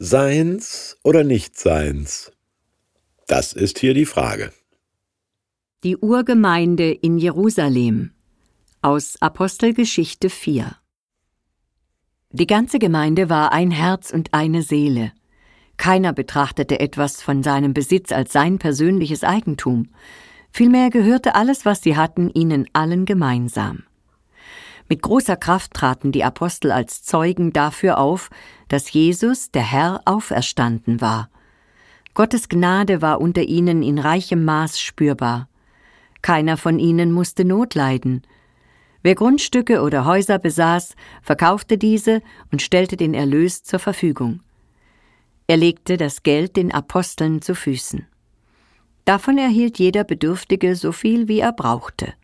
Seins oder Nichtseins? Das ist hier die Frage. Die Urgemeinde in Jerusalem aus Apostelgeschichte 4 Die ganze Gemeinde war ein Herz und eine Seele. Keiner betrachtete etwas von seinem Besitz als sein persönliches Eigentum. Vielmehr gehörte alles, was sie hatten, ihnen allen gemeinsam. Mit großer Kraft traten die Apostel als Zeugen dafür auf, dass Jesus, der Herr, auferstanden war. Gottes Gnade war unter ihnen in reichem Maß spürbar. Keiner von ihnen musste Not leiden. Wer Grundstücke oder Häuser besaß, verkaufte diese und stellte den Erlös zur Verfügung. Er legte das Geld den Aposteln zu Füßen. Davon erhielt jeder Bedürftige so viel, wie er brauchte.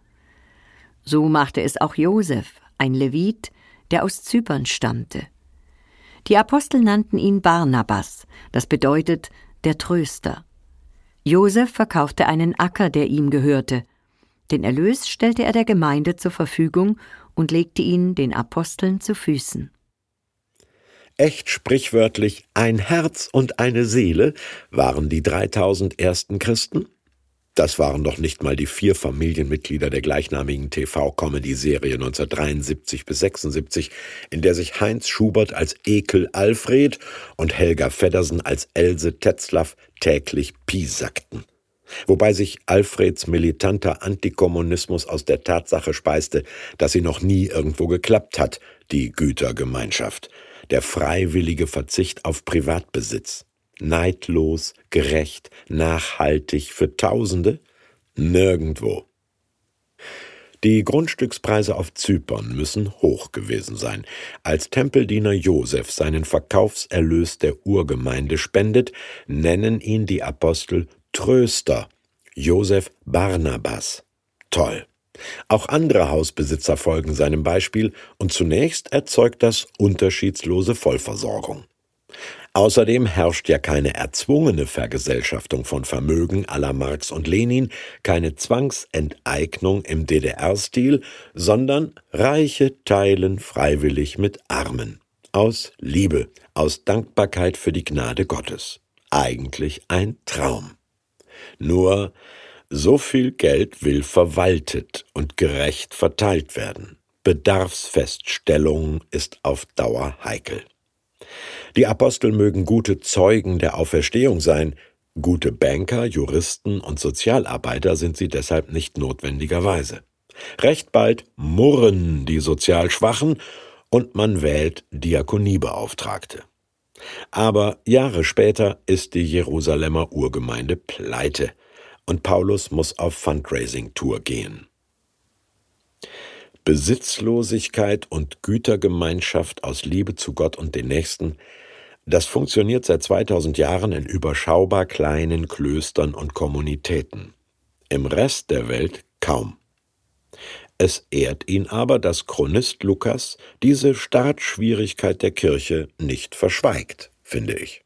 So machte es auch Josef, ein Levit, der aus Zypern stammte. Die Apostel nannten ihn Barnabas, das bedeutet der Tröster. Josef verkaufte einen Acker, der ihm gehörte. Den Erlös stellte er der Gemeinde zur Verfügung und legte ihn den Aposteln zu Füßen. Echt sprichwörtlich ein Herz und eine Seele waren die 3000 ersten Christen das waren doch nicht mal die vier Familienmitglieder der gleichnamigen TV-Comedy-Serie 1973 bis 76, in der sich Heinz Schubert als Ekel Alfred und Helga Feddersen als Else Tetzlaff täglich piesackten. Wobei sich Alfreds militanter Antikommunismus aus der Tatsache speiste, dass sie noch nie irgendwo geklappt hat, die Gütergemeinschaft, der freiwillige Verzicht auf Privatbesitz neidlos, gerecht, nachhaltig für Tausende? Nirgendwo. Die Grundstückspreise auf Zypern müssen hoch gewesen sein. Als Tempeldiener Josef seinen Verkaufserlös der Urgemeinde spendet, nennen ihn die Apostel Tröster, Josef Barnabas. Toll. Auch andere Hausbesitzer folgen seinem Beispiel und zunächst erzeugt das unterschiedslose Vollversorgung. Außerdem herrscht ja keine erzwungene Vergesellschaftung von Vermögen la Marx und Lenin, keine Zwangsenteignung im DDR-Stil, sondern Reiche teilen freiwillig mit Armen. Aus Liebe, aus Dankbarkeit für die Gnade Gottes. Eigentlich ein Traum. Nur so viel Geld will verwaltet und gerecht verteilt werden. Bedarfsfeststellung ist auf Dauer heikel. Die Apostel mögen gute Zeugen der Auferstehung sein, gute Banker, Juristen und Sozialarbeiter sind sie deshalb nicht notwendigerweise. Recht bald murren die sozial Schwachen und man wählt Diakoniebeauftragte. Aber Jahre später ist die Jerusalemer Urgemeinde pleite und Paulus muss auf Fundraising-Tour gehen. Besitzlosigkeit und Gütergemeinschaft aus Liebe zu Gott und den Nächsten, das funktioniert seit 2000 Jahren in überschaubar kleinen Klöstern und Kommunitäten. Im Rest der Welt kaum. Es ehrt ihn aber, dass Chronist Lukas diese Startschwierigkeit der Kirche nicht verschweigt, finde ich.